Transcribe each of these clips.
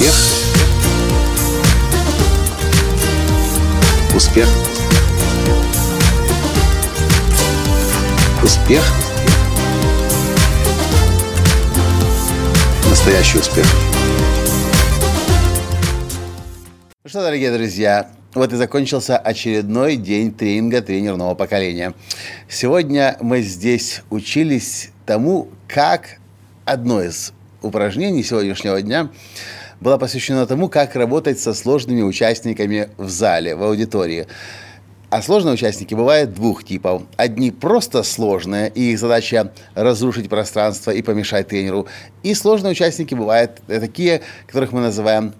Успех. Успех. Успех. Настоящий успех. Ну что, дорогие друзья, вот и закончился очередной день тренинга тренерного поколения. Сегодня мы здесь учились тому, как одно из упражнений сегодняшнего дня было посвящено тому, как работать со сложными участниками в зале, в аудитории. А сложные участники бывают двух типов. Одни просто сложные, и их задача разрушить пространство и помешать тренеру. И сложные участники бывают такие, которых мы называем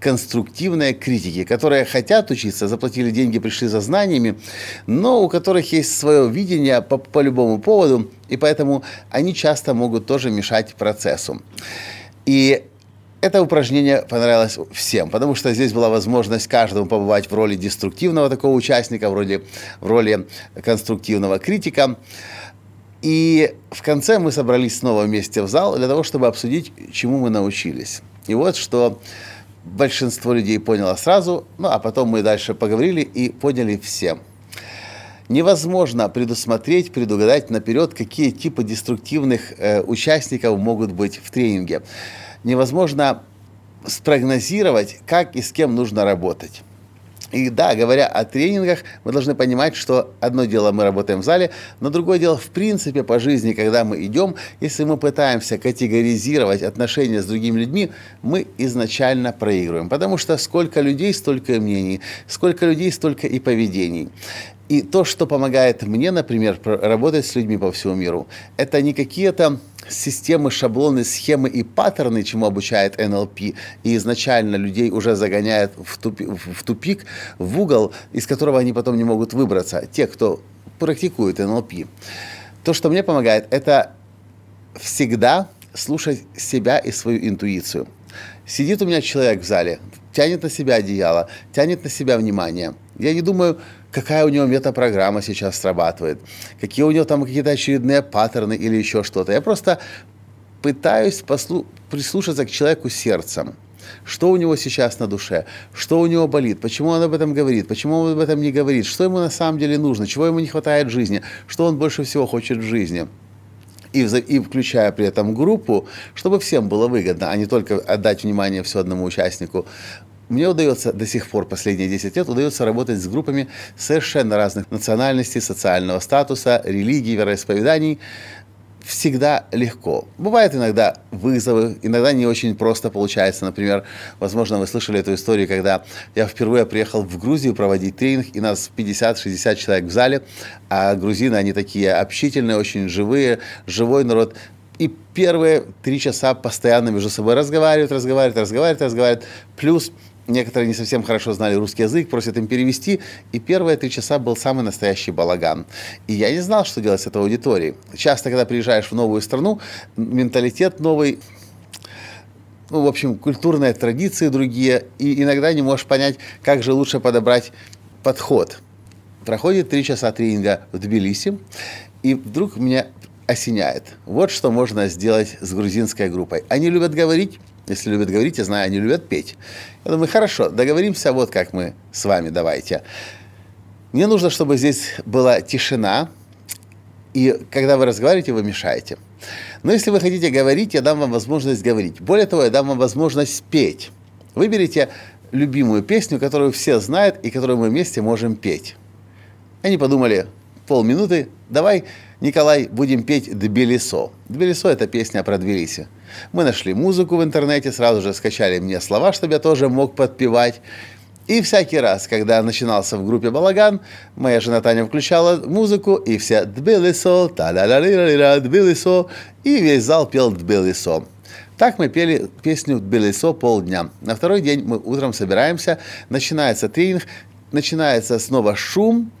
конструктивные критики, которые хотят учиться, заплатили деньги, пришли за знаниями, но у которых есть свое видение по, по любому поводу, и поэтому они часто могут тоже мешать процессу. И это упражнение понравилось всем, потому что здесь была возможность каждому побывать в роли деструктивного такого участника, в роли, в роли конструктивного критика. И в конце мы собрались снова вместе в зал для того, чтобы обсудить, чему мы научились. И вот что большинство людей поняло сразу, ну а потом мы дальше поговорили и поняли всем. Невозможно предусмотреть, предугадать наперед, какие типы деструктивных э, участников могут быть в тренинге невозможно спрогнозировать, как и с кем нужно работать. И да, говоря о тренингах, мы должны понимать, что одно дело мы работаем в зале, но другое дело в принципе по жизни, когда мы идем, если мы пытаемся категоризировать отношения с другими людьми, мы изначально проигрываем. Потому что сколько людей, столько мнений, сколько людей, столько и поведений. И то, что помогает мне, например, работать с людьми по всему миру, это не какие-то системы, шаблоны, схемы и паттерны, чему обучает НЛП, и изначально людей уже загоняет в тупик, в тупик, в угол, из которого они потом не могут выбраться, те, кто практикует НЛП. То, что мне помогает, это всегда слушать себя и свою интуицию. Сидит у меня человек в зале, тянет на себя одеяло, тянет на себя внимание. Я не думаю, какая у него метапрограмма сейчас срабатывает, какие у него там какие-то очередные паттерны или еще что-то. Я просто пытаюсь послу- прислушаться к человеку сердцем. Что у него сейчас на душе, что у него болит, почему он об этом говорит, почему он об этом не говорит, что ему на самом деле нужно, чего ему не хватает в жизни, что он больше всего хочет в жизни? И, и включая при этом группу, чтобы всем было выгодно, а не только отдать внимание все одному участнику. Мне удается до сих пор, последние 10 лет, удается работать с группами совершенно разных национальностей, социального статуса, религий, вероисповеданий, всегда легко. Бывают иногда вызовы, иногда не очень просто получается. Например, возможно, вы слышали эту историю, когда я впервые приехал в Грузию проводить тренинг, и нас 50-60 человек в зале, а грузины, они такие общительные, очень живые, живой народ. И первые три часа постоянно между собой разговаривают, разговаривают, разговаривают, разговаривают. Плюс некоторые не совсем хорошо знали русский язык, просят им перевести, и первые три часа был самый настоящий балаган. И я не знал, что делать с этой аудиторией. Часто, когда приезжаешь в новую страну, менталитет новый, ну, в общем, культурные традиции другие, и иногда не можешь понять, как же лучше подобрать подход. Проходит три часа тренинга в Тбилиси, и вдруг меня осеняет. Вот что можно сделать с грузинской группой. Они любят говорить, если любят говорить, я знаю, они любят петь. Я думаю, хорошо, договоримся, вот как мы с вами, давайте. Мне нужно, чтобы здесь была тишина, и когда вы разговариваете, вы мешаете. Но если вы хотите говорить, я дам вам возможность говорить. Более того, я дам вам возможность петь. Выберите любимую песню, которую все знают и которую мы вместе можем петь. Они подумали, полминуты, давай, Николай, будем петь «Тбилисо». «Тбилисо» — это песня про Тбилиси. Мы нашли музыку в интернете, сразу же скачали мне слова, чтобы я тоже мог подпевать. И всякий раз, когда начинался в группе балаган, моя жена Таня включала музыку, и все «Тбилисо», та да да да «Тбилисо», и весь зал пел «Тбилисо». Так мы пели песню «Тбилисо» полдня. На второй день мы утром собираемся, начинается тренинг, начинается снова шум,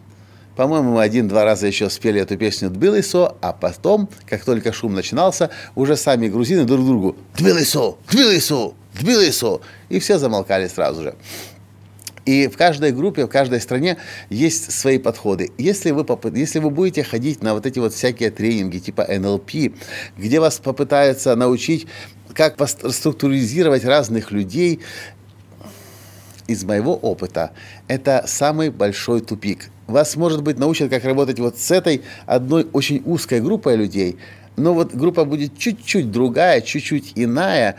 по-моему, один-два раза еще спели эту песню «Тбилисо», а потом, как только шум начинался, уже сами грузины друг другу «Тбилисо! Тбилисо! Тбилисо!» И все замолкали сразу же. И в каждой группе, в каждой стране есть свои подходы. Если вы, если вы будете ходить на вот эти вот всякие тренинги типа НЛП, где вас попытаются научить как структуризировать разных людей, из моего опыта, это самый большой тупик. Вас, может быть, научат, как работать вот с этой одной очень узкой группой людей, но вот группа будет чуть-чуть другая, чуть-чуть иная,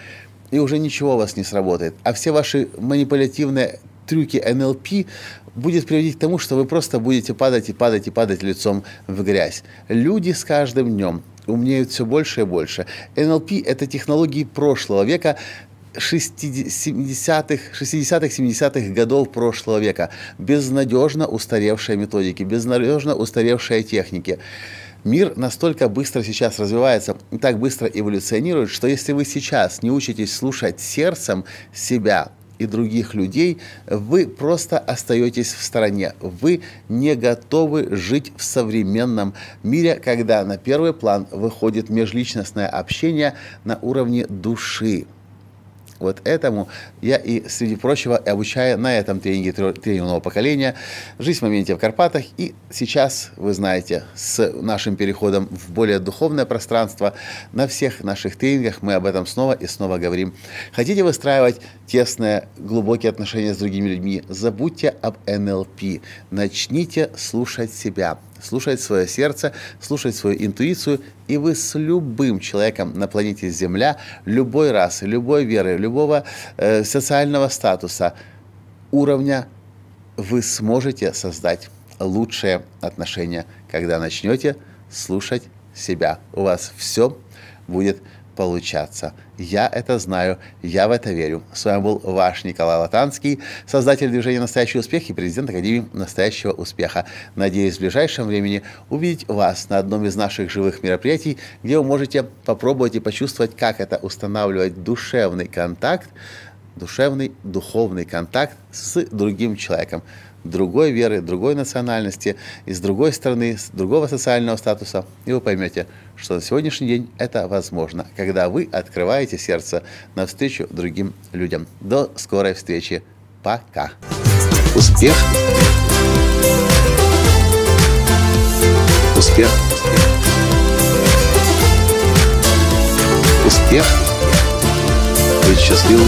и уже ничего у вас не сработает. А все ваши манипулятивные трюки НЛП будет приводить к тому, что вы просто будете падать и падать и падать лицом в грязь. Люди с каждым днем умнеют все больше и больше. НЛП – это технологии прошлого века, 60-х, 60-х, 70-х годов прошлого века. Безнадежно устаревшие методики, безнадежно устаревшие техники. Мир настолько быстро сейчас развивается так быстро эволюционирует, что если вы сейчас не учитесь слушать сердцем себя, и других людей, вы просто остаетесь в стороне. Вы не готовы жить в современном мире, когда на первый план выходит межличностное общение на уровне души. Вот этому я и, среди прочего, обучаю на этом тренинге тренингового поколения «Жизнь в моменте в Карпатах». И сейчас, вы знаете, с нашим переходом в более духовное пространство, на всех наших тренингах мы об этом снова и снова говорим. Хотите выстраивать тесные, глубокие отношения с другими людьми? Забудьте об НЛП. Начните слушать себя слушать свое сердце, слушать свою интуицию, и вы с любым человеком на планете Земля, любой расы, любой веры, любого э, социального статуса, уровня, вы сможете создать лучшие отношения, когда начнете слушать себя. У вас все будет получаться. Я это знаю, я в это верю. С вами был ваш Николай Латанский, создатель движения «Настоящий успех» и президент Академии «Настоящего успеха». Надеюсь, в ближайшем времени увидеть вас на одном из наших живых мероприятий, где вы можете попробовать и почувствовать, как это устанавливать душевный контакт, душевный, духовный контакт с другим человеком другой веры, другой национальности, и с другой стороны, с другого социального статуса, и вы поймете, что на сегодняшний день это возможно, когда вы открываете сердце навстречу другим людям. До скорой встречи. Пока. Успех. Успех. Успех. Быть счастливым,